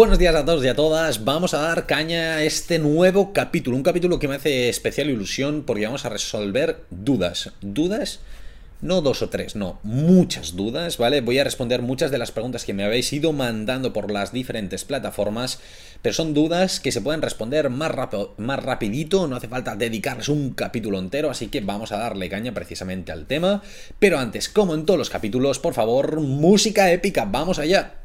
Buenos días a todos y a todas. Vamos a dar caña a este nuevo capítulo. Un capítulo que me hace especial ilusión porque vamos a resolver dudas. Dudas, no dos o tres, no, muchas dudas, ¿vale? Voy a responder muchas de las preguntas que me habéis ido mandando por las diferentes plataformas, pero son dudas que se pueden responder más, rápido, más rapidito, no hace falta dedicarles un capítulo entero, así que vamos a darle caña precisamente al tema. Pero antes, como en todos los capítulos, por favor, música épica, vamos allá.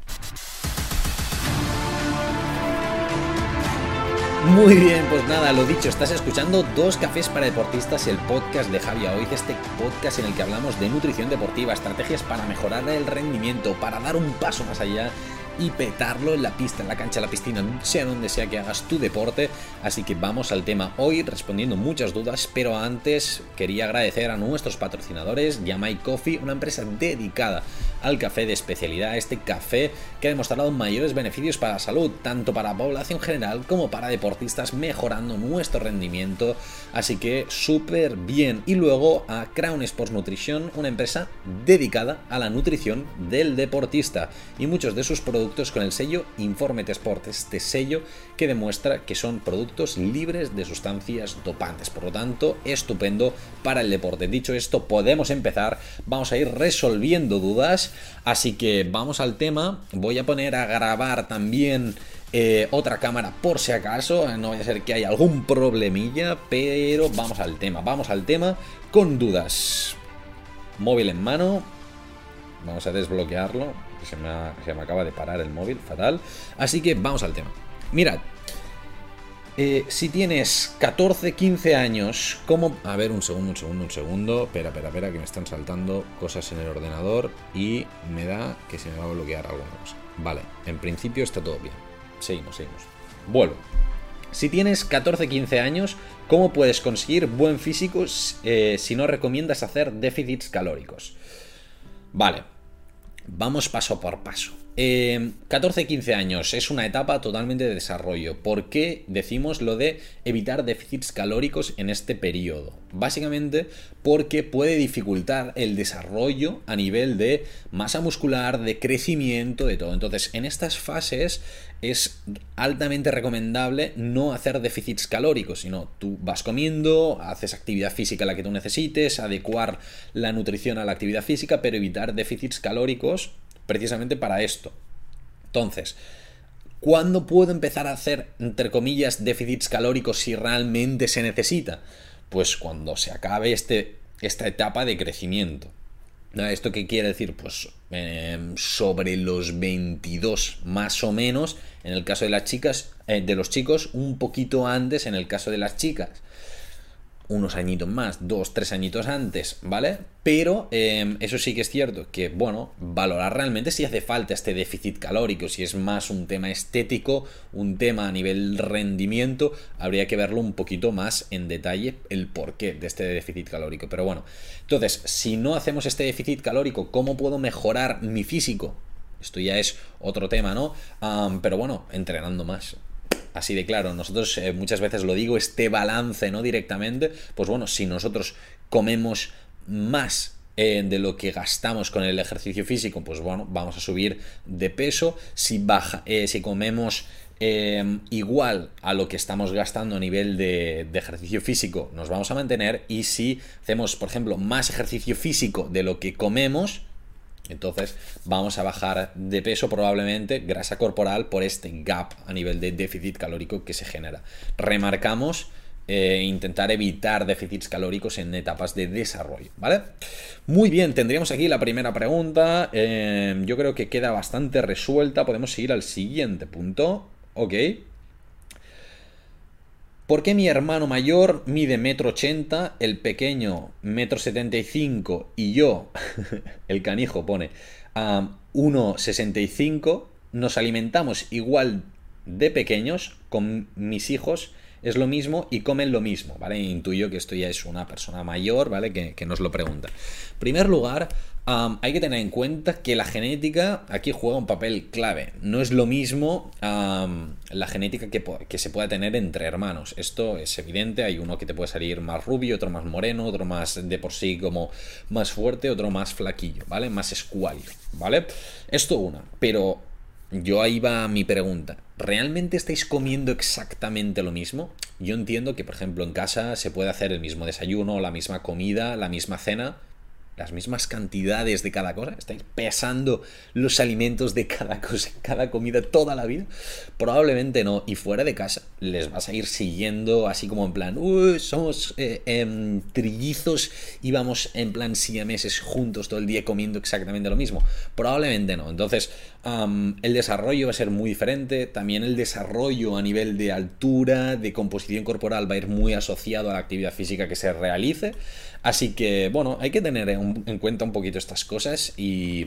Muy bien, pues nada, lo dicho, estás escuchando Dos Cafés para Deportistas, el podcast de Javier Hoy, este podcast en el que hablamos de nutrición deportiva, estrategias para mejorar el rendimiento, para dar un paso más allá y petarlo en la pista, en la cancha, en la piscina, sea donde sea que hagas tu deporte. Así que vamos al tema hoy respondiendo muchas dudas, pero antes quería agradecer a nuestros patrocinadores, Yamai Coffee, una empresa dedicada al café de especialidad, este café que ha demostrado mayores beneficios para la salud, tanto para la población general como para deportistas, mejorando nuestro rendimiento. Así que súper bien. Y luego a Crown Sports Nutrition, una empresa dedicada a la nutrición del deportista y muchos de sus productos con el sello Informete Sport, este sello que demuestra que son productos libres de sustancias dopantes. Por lo tanto, estupendo para el deporte. Dicho esto, podemos empezar. Vamos a ir resolviendo dudas. Así que vamos al tema. Voy a poner a grabar también eh, otra cámara por si acaso. No vaya a ser que haya algún problemilla. Pero vamos al tema. Vamos al tema con dudas. Móvil en mano. Vamos a desbloquearlo se me, acaba de parar el móvil, fatal. Así que vamos al tema. Mirad, eh, si tienes 14, 15 años, ¿cómo...? A ver, un segundo, un segundo, un segundo. Espera, espera, espera, que me están saltando cosas en el ordenador y me da que se me va a bloquear alguna cosa. Vale, en principio está todo bien. Seguimos, seguimos. Vuelvo. Si tienes 14, 15 años, ¿cómo puedes conseguir buen físico eh, si no recomiendas hacer déficits calóricos? Vale, Vamos paso por paso. 14-15 eh, años es una etapa totalmente de desarrollo. ¿Por qué decimos lo de evitar déficits calóricos en este periodo? Básicamente porque puede dificultar el desarrollo a nivel de masa muscular, de crecimiento, de todo. Entonces, en estas fases es altamente recomendable no hacer déficits calóricos, sino tú vas comiendo, haces actividad física la que tú necesites, adecuar la nutrición a la actividad física, pero evitar déficits calóricos precisamente para esto. Entonces, ¿cuándo puedo empezar a hacer, entre comillas, déficits calóricos si realmente se necesita? Pues cuando se acabe este, esta etapa de crecimiento. ¿Esto qué quiere decir? Pues em, sobre los 22 más o menos en el caso de las chicas, eh, de los chicos, un poquito antes en el caso de las chicas unos añitos más, dos, tres añitos antes, ¿vale? Pero em, eso sí que es cierto, que bueno, valorar realmente si hace falta este déficit calórico, si es más un tema estético, un tema a nivel rendimiento, habría que verlo un poquito más en detalle el porqué de este déficit calórico. Pero bueno, entonces, si no hacemos este déficit calórico, ¿cómo puedo mejorar mi físico? Esto ya es otro tema, ¿no? pero bueno, entrenando más así de claro. Nosotros eh, muchas veces lo digo, este balance, ¿no? Directamente, pues bueno, si nosotros comemos más eh, de lo que gastamos con el ejercicio físico, pues bueno, vamos a subir de peso. Si, baja, eh, si comemos igual a lo que estamos gastando a nivel de, ejercicio físico, nos vamos a mantener. Y si hacemos, por ejemplo, más ejercicio físico de lo que comemos, entonces vamos a bajar de peso probablemente grasa corporal por este gap a nivel de déficit calórico que se genera. Remarcamos eh, intentar evitar déficits calóricos en etapas de desarrollo, ¿vale? Muy bien, tendríamos aquí la primera pregunta. Eh, yo creo que queda bastante resuelta. Podemos seguir al siguiente punto. Ok. ¿Por qué mi hermano mayor mide metro ochenta, el pequeño metro setenta y cinco y yo, el canijo pone, a 1,65, nos alimentamos igual de pequeños con mis hijos es lo mismo y comen lo mismo, ¿vale? Intuyo que esto ya es una persona mayor, ¿vale? Que, nos lo pregunta. En primer lugar, hay que tener en cuenta que la genética aquí juega un papel clave. No es lo mismo la genética que, se pueda tener entre hermanos. Esto es evidente. Hay uno que te puede salir más rubio, otro más moreno, otro más de por sí como más fuerte, otro más flaquillo, ¿vale? Más escuálido, ¿vale? Esto una. Pero yo ahí va mi pregunta. ¿realmente estáis comiendo exactamente lo mismo? Yo entiendo que, por ejemplo, en casa se puede hacer el mismo desayuno, la misma comida, la misma cena, las mismas cantidades de cada cosa, estáis pesando los alimentos de cada cosa, cada comida toda la vida, probablemente no. Y fuera de casa les vas a ir siguiendo así como en plan, Uy, somos eh, em, trillizos y vamos en plan siameses juntos todo el día comiendo exactamente lo mismo. Probablemente no. Entonces, el desarrollo va a ser muy diferente. También el desarrollo a nivel de altura, de composición corporal va a ir muy asociado a la actividad física que se realice. Así que, bueno, hay que tener en cuenta un poquito estas cosas y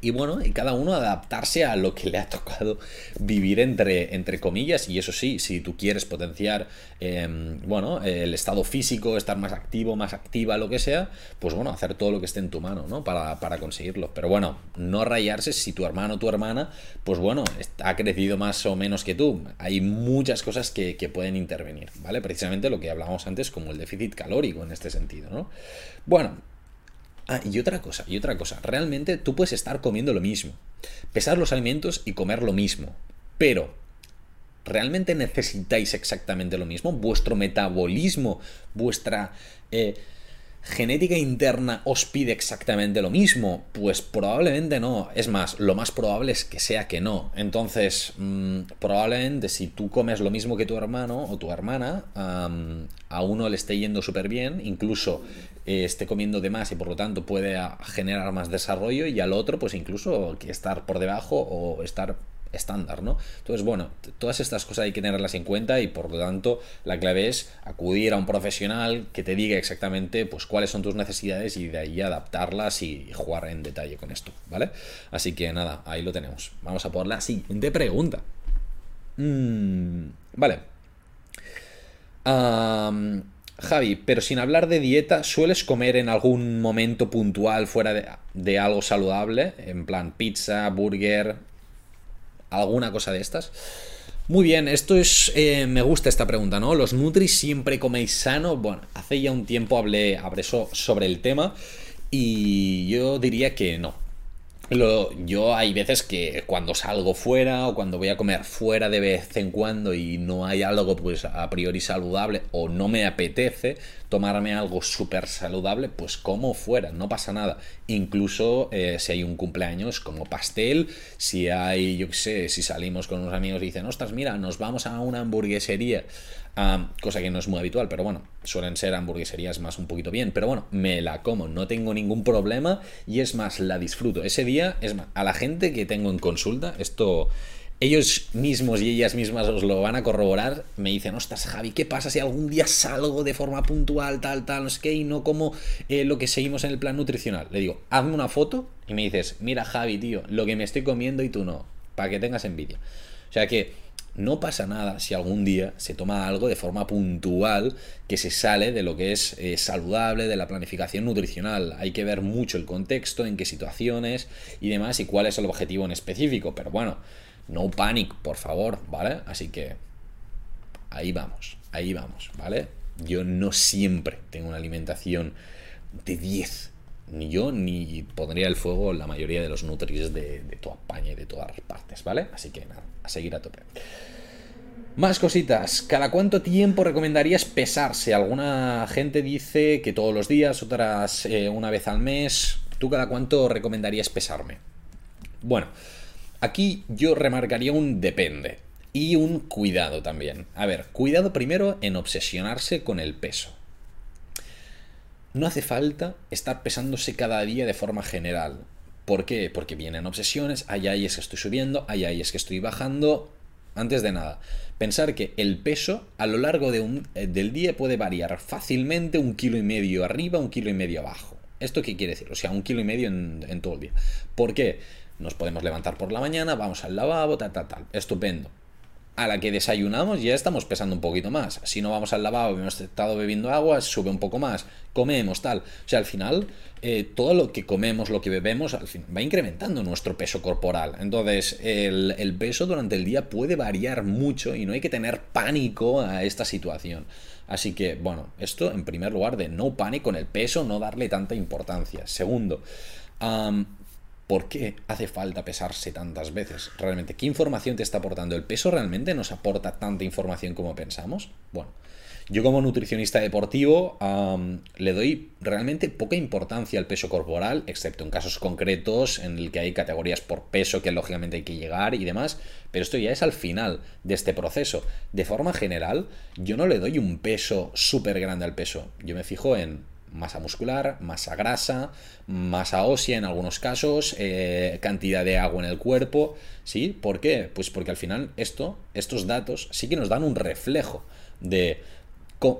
y bueno, y cada uno adaptarse a lo que le ha tocado vivir entre, entre comillas. Y eso sí, si tú quieres potenciar, em, bueno, el estado físico, estar más activo, más activa, lo que sea, pues bueno, hacer todo lo que esté en tu mano, ¿no? Para, conseguirlo. Pero bueno, no rayarse si tu hermano o tu hermana, pues bueno, ha crecido más o menos que tú. Hay muchas cosas que, que pueden intervenir, ¿vale? Precisamente lo que hablábamos antes como el déficit calórico en este sentido, ¿no? Bueno, Ah, y otra cosa, y otra cosa. Realmente tú puedes estar comiendo lo mismo, pesar los alimentos y comer lo mismo. Pero, ¿realmente necesitáis exactamente lo mismo? ¿Vuestro metabolismo, vuestra eh, genética interna os pide exactamente lo mismo? Pues probablemente no. Es más, lo más probable es que sea que no. Entonces, mm, probablemente si tú comes lo mismo que tu hermano o tu hermana, a uno le esté yendo súper bien, incluso eh, esté comiendo de más y por lo tanto puede generar más desarrollo y al otro pues incluso que estar por debajo o estar estándar, ¿no? Entonces, bueno, todas estas cosas hay que tenerlas en cuenta y por lo tanto la clave es acudir a un profesional que te diga exactamente pues cuáles son tus necesidades y de ahí adaptarlas y jugar en detalle con esto, ¿vale? Así que nada, ahí lo tenemos. Vamos a por la siguiente pregunta. Mm, vale. Javi, pero sin hablar de dieta, ¿sueles comer en algún momento puntual fuera de, de algo saludable? En plan pizza, burger, alguna cosa de estas. Muy bien, esto es. Eh, me gusta esta pregunta, ¿no? ¿Los Nutris siempre coméis sano? Bueno, hace ya un tiempo hablé, hablé sobre el tema y yo diría que no. Lo, yo hay veces que cuando salgo fuera o cuando voy a comer fuera de vez en cuando y no hay algo pues a priori saludable o no me apetece tomarme algo súper saludable, pues como fuera, no pasa nada. Incluso eh, si hay un cumpleaños como pastel, si hay, yo qué sé, si salimos con unos amigos y dicen, ostras, mira, nos vamos a una hamburguesería cosa que no es muy habitual, pero bueno, suelen ser hamburgueserías más un poquito bien, pero bueno, me la como, no tengo ningún problema y es más, la disfruto. Ese día, es más, a la gente que tengo en consulta, esto ellos mismos y ellas mismas os lo van a corroborar, me dicen, ostras, Javi, ¿qué pasa si algún día salgo de forma puntual, tal, tal, no sé qué, y no como eh, lo que seguimos en el plan nutricional? Le digo, hazme una foto y me dices, mira, Javi, tío, lo que me estoy comiendo y tú no, para que tengas envidia. O sea que no pasa nada si algún día se toma algo de forma puntual que se sale de lo que es eh, saludable, de la planificación nutricional. Hay que ver mucho el contexto, en qué situaciones y demás y cuál es el objetivo en específico. Pero bueno, no panic, por favor, ¿vale? Así que ahí vamos, ahí vamos, ¿vale? Yo no siempre tengo una alimentación de 10 ni yo ni pondría el fuego la mayoría de los nutris de, toda España y de todas las partes, ¿vale? Así que nada, a seguir a tope. Más cositas. ¿Cada cuánto tiempo recomendarías pesarse? Alguna gente dice que todos los días, otras eh, una vez al mes. ¿Tú cada cuánto recomendarías pesarme? Bueno, aquí yo remarcaría un depende y un cuidado también. A ver, cuidado primero en obsesionarse con el peso. No hace falta estar pesándose cada día de forma general. ¿Por qué? Porque vienen obsesiones, hay ahí es que estoy subiendo, hay ahí es que estoy bajando. Antes de nada, pensar que el peso a lo largo de eh, del día puede variar fácilmente un kilo y medio arriba, un kilo y medio abajo. ¿Esto qué quiere decir? O sea, un kilo y medio en, en todo el día. ¿Por qué? Nos podemos levantar por la mañana, vamos al lavabo, tal, tal, tal. Estupendo a la que desayunamos ya estamos pesando un poquito más. Si no vamos al lavabo hemos estado bebiendo agua, sube un poco más. Comemos, tal. O sea, al final, eh, todo lo que comemos, lo que bebemos, al fin, va incrementando nuestro peso corporal. Entonces, el, el peso durante el día puede variar mucho y no hay que tener pánico a esta situación. Así que, bueno, esto en primer lugar de no pánico con el peso, no darle tanta importancia. Segundo, ¿Por qué hace falta pesarse tantas veces? Realmente, ¿qué información te está aportando? ¿El peso realmente nos aporta tanta información como pensamos? Bueno, yo como nutricionista deportivo le doy realmente poca importancia al peso corporal, excepto en casos concretos en el que hay categorías por peso que lógicamente hay que llegar y demás, pero esto ya es al final de este proceso. De forma general, yo no le doy un peso súper grande al peso, yo me fijo en masa muscular, masa grasa, masa ósea en algunos casos, eh, cantidad de agua en el cuerpo, ¿sí? ¿Por qué? Pues porque al final esto, estos datos sí que nos dan un reflejo de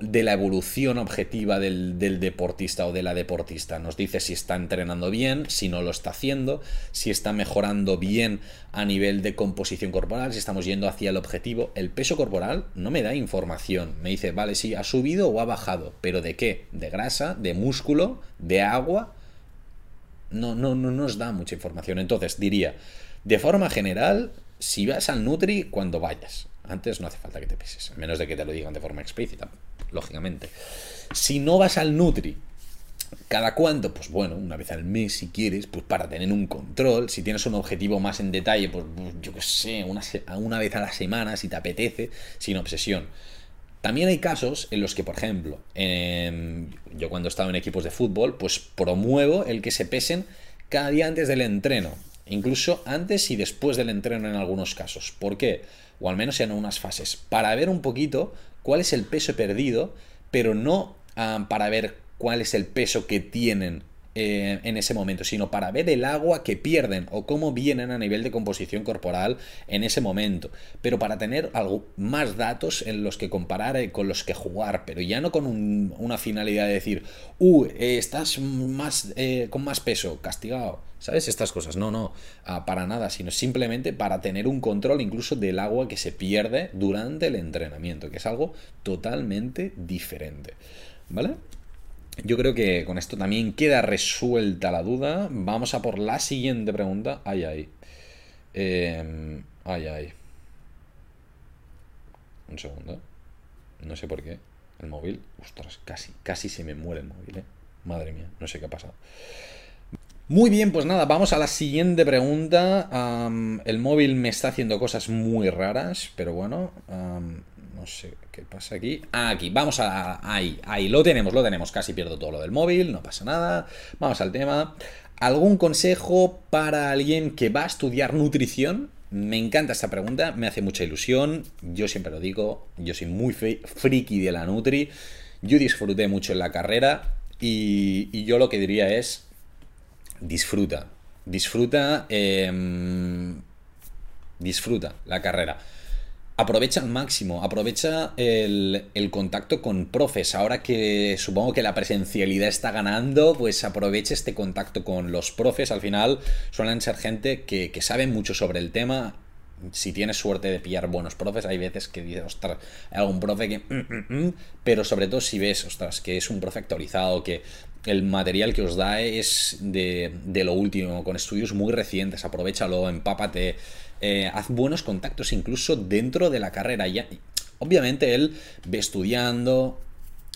de la evolución objetiva del, deportista o de la deportista. Nos dice si está entrenando bien, si no lo está haciendo, si está mejorando bien a nivel de composición corporal, si estamos yendo hacia el objetivo. El peso corporal no me da información. Me dice, vale, si ha subido o ha bajado, pero ¿de qué? ¿De grasa? ¿De músculo? ¿De agua? No, no, no nos da mucha información. Entonces diría, de forma general, si vas al Nutri cuando vayas. Antes no hace falta que te peses, a menos de que te lo digan de forma explícita lógicamente. Si no vas al Nutri, ¿cada cuánto? Pues bueno, una vez al mes si quieres, pues para tener un control. Si tienes un objetivo más en detalle, pues, pues yo qué sé, una, vez a la semana si te apetece, sin obsesión. También hay casos en los que, por ejemplo, yo cuando he estado en equipos de fútbol, pues promuevo el que se pesen cada día antes del entreno. Incluso antes y después del entreno en algunos casos. ¿Por qué? O al menos en unas fases. Para ver un poquito cuál es el peso perdido, pero no para ver cuál es el peso que tienen eh, en ese momento, sino para ver el agua que pierden o cómo vienen a nivel de composición corporal en ese momento, pero para tener algo, más datos en los que comparar y con los que jugar, pero ya no con una finalidad de decir, uh, eh, estás más, eh, con más peso, castigado, ¿sabes? Estas cosas, no, no, ah, para nada, sino simplemente para tener un control incluso del agua que se pierde durante el entrenamiento, que es algo totalmente diferente, ¿vale? Yo creo que con esto también queda resuelta la duda. Vamos a por la siguiente pregunta. Ay, ay. Eh, ay, ay. Un segundo. No sé por qué. El móvil. Ostras, casi, casi se me muere el móvil, ¿eh? Madre mía, no sé qué ha pasado. Muy bien, pues nada, vamos a la siguiente pregunta. el móvil me está haciendo cosas muy raras, pero bueno, no sé qué pasa aquí. Ah, aquí, vamos a... Ahí, ahí, lo tenemos, lo tenemos. Casi pierdo todo lo del móvil, no pasa nada. Vamos al tema. ¿Algún consejo para alguien que va a estudiar nutrición? Me encanta esta pregunta, me hace mucha ilusión. Yo siempre lo digo, yo soy muy friki de la Nutri. Yo disfruté mucho en la carrera y yo lo que diría es disfruta. Disfruta. Em, disfruta la carrera. Aprovecha al máximo, aprovecha el, contacto con profes. Ahora que supongo que la presencialidad está ganando, pues aprovecha este contacto con los profes. Al final suelen ser gente que, que sabe mucho sobre el tema si tienes suerte de pillar buenos profes, hay veces que dices, ostras, hay algún profe que... Mm, mm, mm", pero sobre todo si ves, ostras, que es un profe actualizado, que el material que os da es de, lo último, con estudios muy recientes, aprovechalo, empápate, eh, haz buenos contactos incluso dentro de la carrera. Ya, obviamente él ve estudiando,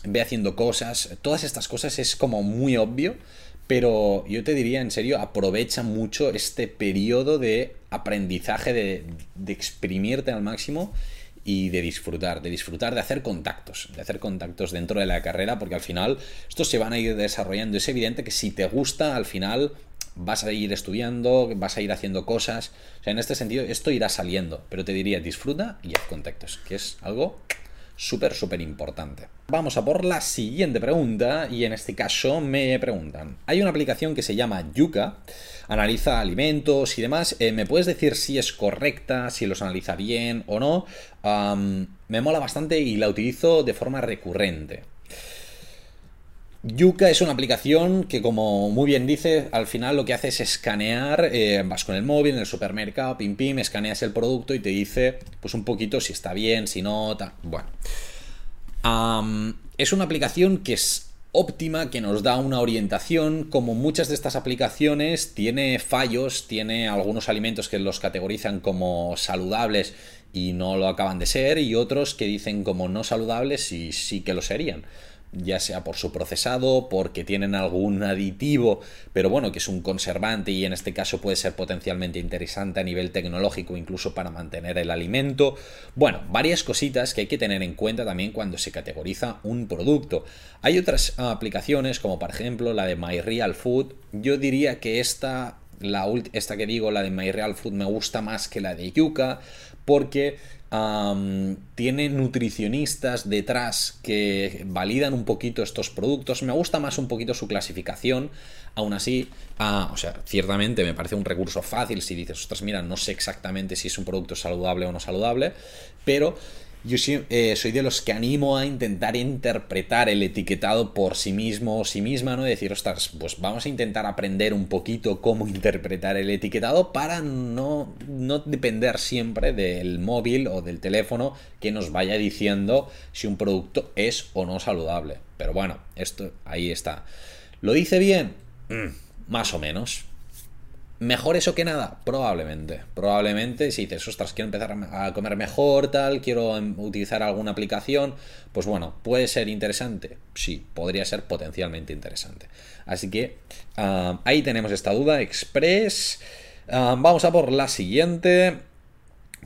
ve haciendo cosas, todas estas cosas es como muy obvio, pero yo te diría en serio, aprovecha mucho este periodo de aprendizaje, de, de exprimirte al máximo y de disfrutar, de disfrutar de hacer contactos, de hacer contactos dentro de la carrera, porque al final estos se van a ir desarrollando. Es evidente que si te gusta, al final vas a ir estudiando, vas a ir haciendo cosas. O sea, en este sentido, esto irá saliendo, pero te diría disfruta y haz contactos, que es algo súper, súper importante. Vamos a por la siguiente pregunta y en este caso me preguntan, hay una aplicación que se llama Yuka, analiza alimentos y demás, eh, ¿me puedes decir si es correcta, si los analiza bien o no? me mola bastante y la utilizo de forma recurrente. Yuka es una aplicación que, como muy bien dice, al final lo que hace es escanear, eh, vas con el móvil en el supermercado, pim pim, escaneas el producto y te dice, pues un poquito si está bien, si no, tal. Bueno. es una aplicación que es óptima, que nos da una orientación. Como muchas de estas aplicaciones, tiene fallos, tiene algunos alimentos que los categorizan como saludables y no lo acaban de ser, y otros que dicen como no saludables y sí que lo serían. Ya sea por su procesado, porque tienen algún aditivo, pero bueno, que es un conservante y en este caso puede ser potencialmente interesante a nivel tecnológico, incluso para mantener el alimento. Bueno, varias cositas que hay que tener en cuenta también cuando se categoriza un producto. Hay otras aplicaciones, como por ejemplo la de My Real Food. Yo diría que esta, la esta que digo, la de My Real Food, me gusta más que la de Yuka, porque tiene nutricionistas detrás que validan un poquito estos productos. Me gusta más un poquito su clasificación. Aún así, ah, o sea, ciertamente me parece un recurso fácil si dices, ostras, mira, no sé exactamente si es un producto saludable o no saludable, pero yo eh, soy de los que animo a intentar interpretar el etiquetado por sí mismo o sí misma, ¿no? decir, ostras, pues vamos a intentar aprender un poquito cómo interpretar el etiquetado para no, no depender siempre del móvil o del teléfono que nos vaya diciendo si un producto es o no saludable. Pero bueno, esto ahí está. ¿Lo dice bien? Mm, más o menos. ¿Mejor eso que nada? Probablemente. Probablemente si dices, ostras, quiero empezar a comer mejor, tal, quiero em, utilizar alguna aplicación, pues bueno, puede ser interesante. Sí, podría ser potencialmente interesante. Así que ah, ahí tenemos esta duda. Express. Ah, vamos a por la siguiente,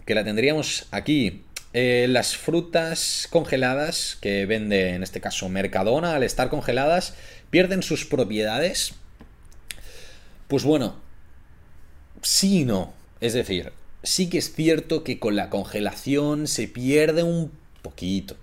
que la tendríamos aquí. Eh, las frutas congeladas que vende en este caso Mercadona, al estar congeladas, pierden sus propiedades. Pues bueno, sí y no. Es decir, sí que es cierto que con la congelación se pierde un poquito,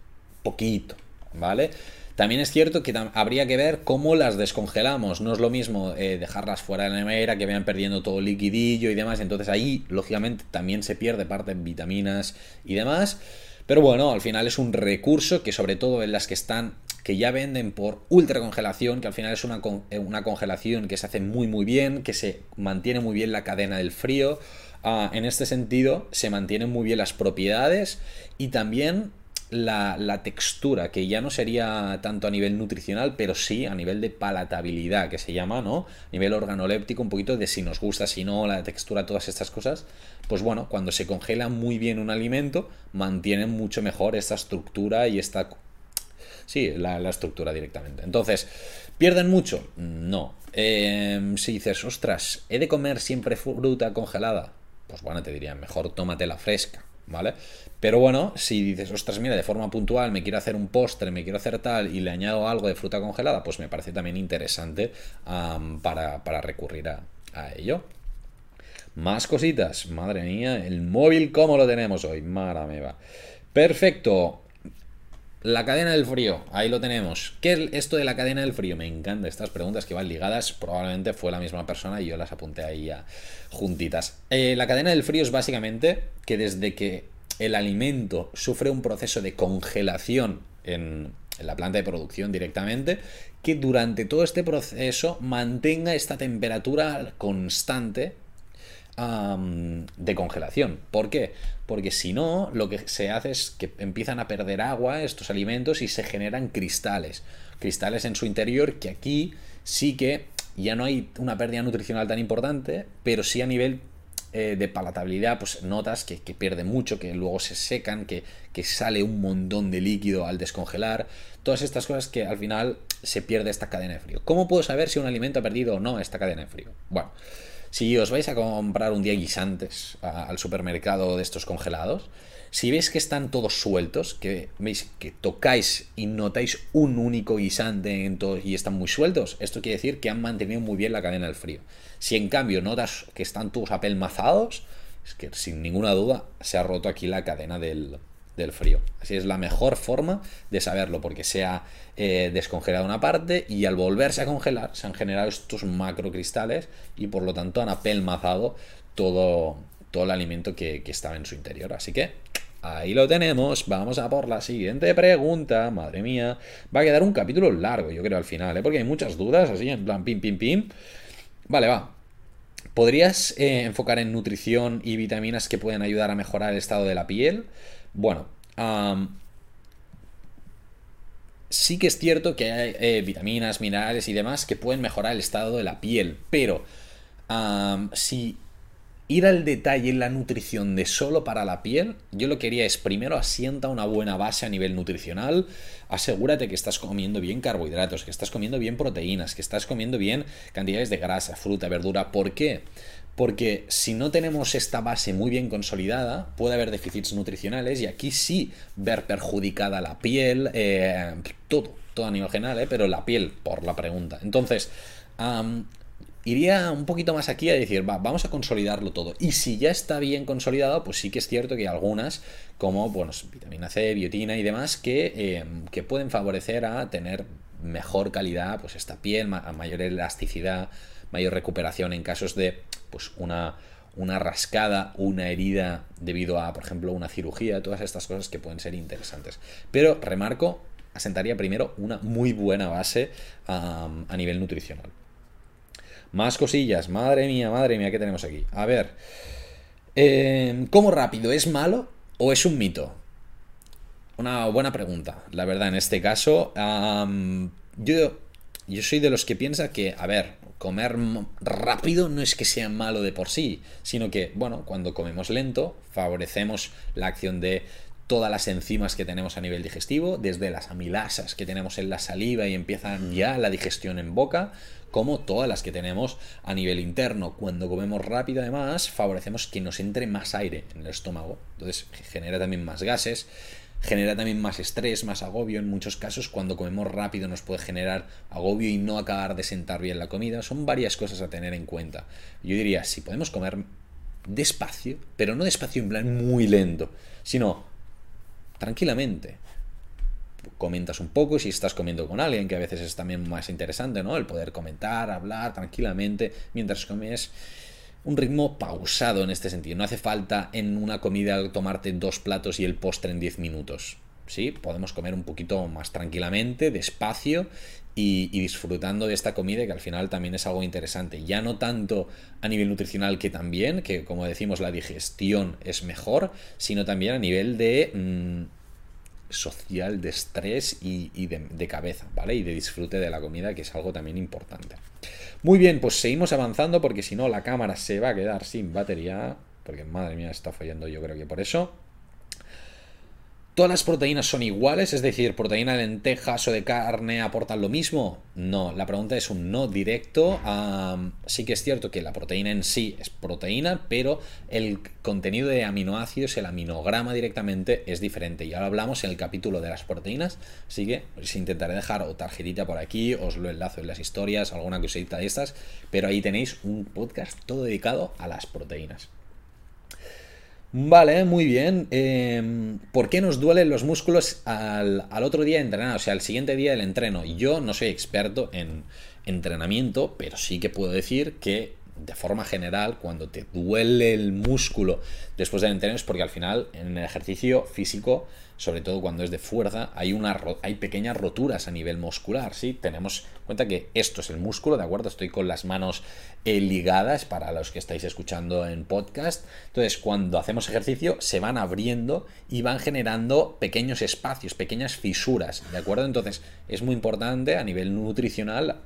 poquito, ¿vale? También es cierto que habría que ver cómo las descongelamos. No es lo mismo eh, dejarlas fuera de la nevera, que vayan perdiendo todo liquidillo y demás. Entonces ahí, lógicamente, también se pierde parte de vitaminas y demás. Pero bueno, al final es un recurso que sobre todo en las que están que ya venden por ultra congelación, que al final es una, eh, una congelación que se hace muy muy bien, que se mantiene muy bien la cadena del frío. Ah, en este sentido, se mantienen muy bien las propiedades y también la, textura, que ya no sería tanto a nivel nutricional, pero sí a nivel de palatabilidad, que se llama, ¿no? A nivel organoléptico, un poquito de si nos gusta, si no, la textura, todas estas cosas. Pues bueno, cuando se congela muy bien un alimento, mantienen mucho mejor esta estructura y esta Sí, la, estructura directamente. Entonces, ¿pierden mucho? No. Em, si dices, ostras, ¿he de comer siempre fruta congelada? Pues bueno, te diría, mejor tómatela fresca, ¿vale? Pero bueno, si dices, ostras, mira, de forma puntual me quiero hacer un postre, me quiero hacer tal y le añado algo de fruta congelada, pues me parece también interesante para, recurrir a, a ello. Más cositas, madre mía, el móvil, ¿cómo lo tenemos hoy? Mara me va. Perfecto. La cadena del frío, ahí lo tenemos. ¿Qué es esto de la cadena del frío? Me encantan estas preguntas que van ligadas. Probablemente fue la misma persona y yo las apunté ahí juntitas. Eh, la cadena del frío es básicamente que desde que el alimento sufre un proceso de congelación en la planta de producción directamente, que durante todo este proceso mantenga esta temperatura constante de congelación. ¿Por qué? Porque si no, lo que se hace es que empiezan a perder agua estos alimentos y se generan cristales. Cristales en su interior que aquí sí que ya no hay una pérdida nutricional tan importante, pero sí a nivel eh, de palatabilidad, pues notas que, pierde mucho, que luego se secan, que, que, sale un montón de líquido al descongelar. Todas estas cosas que al final se pierde esta cadena de frío. ¿Cómo puedo saber si un alimento ha perdido o no esta cadena de frío? Bueno, si os vais a comprar un día guisantes al supermercado de estos congelados, si veis que están todos sueltos, que veis que tocáis y notáis un único guisante en y están muy sueltos, esto quiere decir que han mantenido muy bien la cadena del frío. Si en cambio notas que están todos apelmazados, es que sin ninguna duda se ha roto aquí la cadena del, del frío. Así es la mejor forma de saberlo, porque se ha eh, descongelado una parte y al volverse a congelar se han generado estos macrocristales y por lo tanto han apelmazado todo, todo el alimento que, estaba en su interior. Así que ahí lo tenemos. Vamos a por la siguiente pregunta. Madre mía, va a quedar un capítulo largo, yo creo, al final, ¿eh? porque hay muchas dudas, así en plan pim, pim, pim. Vale, va. ¿Podrías eh, enfocar en nutrición y vitaminas que pueden ayudar a mejorar el estado de la piel? Bueno, sí que es cierto que hay eh, vitaminas, minerales y demás que pueden mejorar el estado de la piel, pero si ir al detalle en la nutrición de solo para la piel, yo lo que quería es primero asienta una buena base a nivel nutricional, asegúrate que estás comiendo bien carbohidratos, que estás comiendo bien proteínas, que estás comiendo bien cantidades de grasa, fruta, verdura. ¿Por qué? Porque si no tenemos esta base muy bien consolidada, puede haber déficits nutricionales y aquí sí ver perjudicada la piel, eh, todo, todo a nivel general, eh, pero la piel, por la pregunta. Entonces, iría un poquito más aquí a decir, va, vamos a consolidarlo todo. Y si ya está bien consolidado, pues sí que es cierto que hay algunas, como bueno, vitamina C, biotina y demás, que, em, que pueden favorecer a tener mejor calidad, pues esta piel, mayor elasticidad, mayor recuperación en casos de pues una, una rascada, una herida debido a, por ejemplo, una cirugía, todas estas cosas que pueden ser interesantes. Pero remarco, asentaría primero una muy buena base a nivel nutricional. Más cosillas. Madre mía, madre mía, ¿qué tenemos aquí? A ver. Eh, ¿Cómo rápido? ¿Es malo o es un mito? Una buena pregunta, la verdad, en este caso. yo, yo soy de los que piensa que, a ver, comer rápido no es que sea malo de por sí, sino que, bueno, cuando comemos lento, favorecemos la acción de todas las enzimas que tenemos a nivel digestivo, desde las amilasas que tenemos en la saliva y empiezan ya la digestión en boca, como todas las que tenemos a nivel interno. Cuando comemos rápido, además, favorecemos que nos entre más aire en el estómago. Entonces, genera también más gases, genera también más estrés, más agobio. En muchos casos, cuando comemos rápido, nos puede generar agobio y no acabar de sentar bien la comida. Son varias cosas a tener en cuenta. Yo diría, si podemos comer despacio, pero no despacio en plan muy lento, sino tranquilamente comentas un poco si estás comiendo con alguien, que a veces es también más interesante, ¿no? El poder comentar, hablar tranquilamente mientras comes un ritmo pausado en este sentido. No hace falta en una comida tomarte dos platos y el postre en 10 minutos. ¿Sí? Podemos comer un poquito más tranquilamente, despacio y, disfrutando de esta comida que al final también es algo interesante. Ya no tanto a nivel nutricional que también, que como decimos la digestión es mejor, sino también a nivel de... Mm, social de estrés y, de, cabeza, ¿vale? Y de disfrute de la comida, que es algo también importante. Muy bien, pues seguimos avanzando porque si no la cámara se va a quedar sin batería, porque madre mía, está fallando yo creo que por eso. ¿Todas las proteínas son iguales? Es decir, ¿proteína de lentejas o de carne aportan lo mismo? No, la pregunta es un no directo. sí que es cierto que la proteína en sí es proteína, pero el contenido de aminoácidos, el aminograma directamente, es diferente. Ya lo hablamos en el capítulo de las proteínas, así que os intentaré dejar o tarjetita por aquí, os lo enlazo en las historias, alguna cosita de estas, pero ahí tenéis un podcast todo dedicado a las proteínas. Vale, muy bien. Em, ¿Por qué nos duelen los músculos al, otro día de entrenar? O sea, al siguiente día del entreno. Yo no soy experto en entrenamiento, pero sí que puedo decir que de forma general, cuando te duele el músculo después del entreno es porque al final en el ejercicio físico sobre todo cuando es de fuerza, hay, una, hay pequeñas roturas a nivel muscular, ¿sí? Tenemos cuenta que esto es el músculo, ¿de acuerdo? Estoy con las manos eh, ligadas para los que estáis escuchando en podcast. Entonces, cuando hacemos ejercicio, se van abriendo y van generando pequeños espacios, pequeñas fisuras, ¿de acuerdo? Entonces, es muy importante a nivel nutricional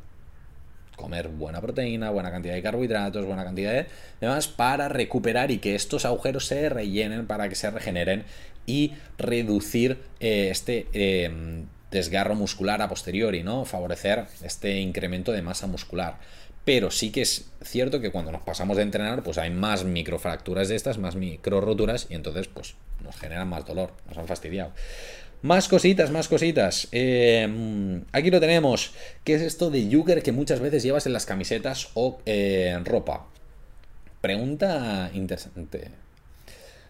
comer buena proteína, buena cantidad de carbohidratos, buena cantidad de demás para recuperar y que estos agujeros se rellenen para que se regeneren y reducir eh, este em, desgarro muscular a posteriori, ¿no? Favorecer este incremento de masa muscular. Pero sí que es cierto que cuando nos pasamos de entrenar, pues hay más microfracturas de estas, más micro roturas, y entonces, pues, nos generan más dolor, nos han fastidiado. Más cositas, más cositas. Em, aquí lo tenemos. ¿Qué es esto de Yuker que muchas veces llevas en las camisetas o eh, en ropa? Pregunta interesante.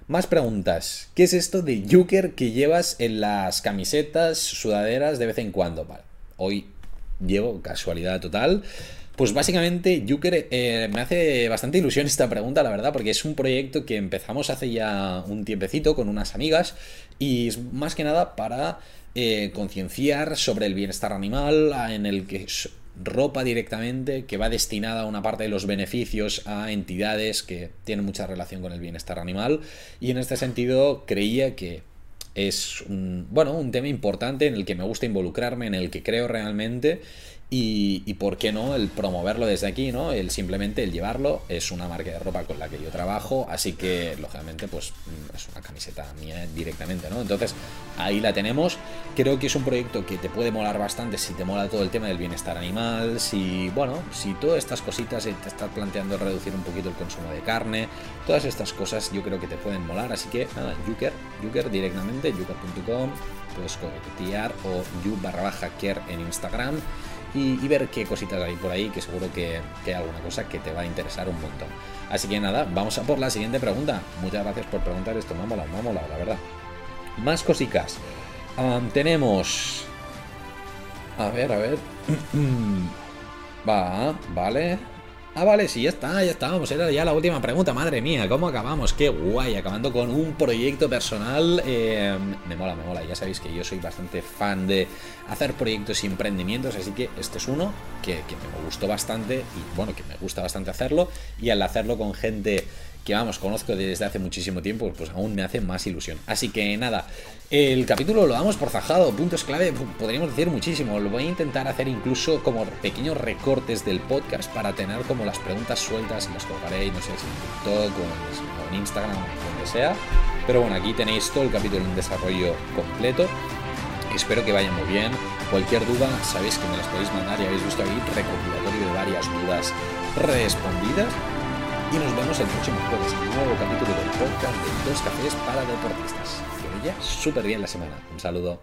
Más preguntas. ¿Qué es esto de Yuker que llevas en las camisetas, sudaderas de vez en cuando? Vale. Hoy llevo casualidad total. Pues básicamente, Yuker, eh, me hace bastante ilusión esta pregunta, la verdad, porque es un proyecto que empezamos hace ya un tiempecito con unas amigas y es más que nada para eh, concienciar sobre el bienestar animal, en el que ropa directamente que va destinada a una parte de los beneficios a entidades que tienen mucha relación con el bienestar animal. Y en este sentido creía que es un, bueno, un tema importante en el que me gusta involucrarme, en el que creo realmente Y, por qué no el promoverlo desde aquí, ¿no? El simplemente el llevarlo es una marca de ropa con la que yo trabajo, así que lógicamente pues mm, es una camiseta mía directamente, ¿no? Entonces ahí la tenemos. Creo que es un proyecto que te puede molar bastante si te mola todo el tema del bienestar animal, si, bueno, si todas estas cositas te estás planteando reducir un poquito el consumo de carne, todas estas cosas yo creo que te pueden molar, así que nada, Yuker, Yuker directamente, yuker.com, puedes copiar o you en Instagram y, ver qué cositas hay por ahí, que seguro que, hay alguna cosa que te va a interesar un montón. Así que nada, vamos a por la siguiente pregunta. Muchas gracias por preguntar esto, molado, me la verdad. Más cositas. tenemos... A ver, a ver. Va, vale. Ah, vale, sí, ya está, ya estábamos. Era ya la última pregunta. Madre mía, ¿cómo acabamos? Qué guay, acabando con un proyecto personal. Eh, me mola, me mola. Ya sabéis que yo soy bastante fan de hacer proyectos y emprendimientos, así que este es uno que, que me gustó bastante y bueno, que me gusta bastante hacerlo. Y al hacerlo con gente que vamos, conozco desde hace muchísimo tiempo, pues aún me hace más ilusión. Así que nada, el capítulo lo damos por zajado, puntos clave, podríamos decir muchísimo. Lo voy a intentar hacer incluso como pequeños recortes del podcast para tener como las preguntas sueltas y las colocaré, no sé si en TikTok o en, Instagram o donde sea. Pero bueno, aquí tenéis todo el capítulo en desarrollo completo. Espero que vaya muy bien. Cualquier duda, sabéis que me las podéis mandar y habéis visto ahí recopilatorio de varias dudas respondidas y nos vemos el próximo jueves en un nuevo capítulo del podcast de Dos Cafés para Deportistas. Que vaya súper bien la semana. Un saludo.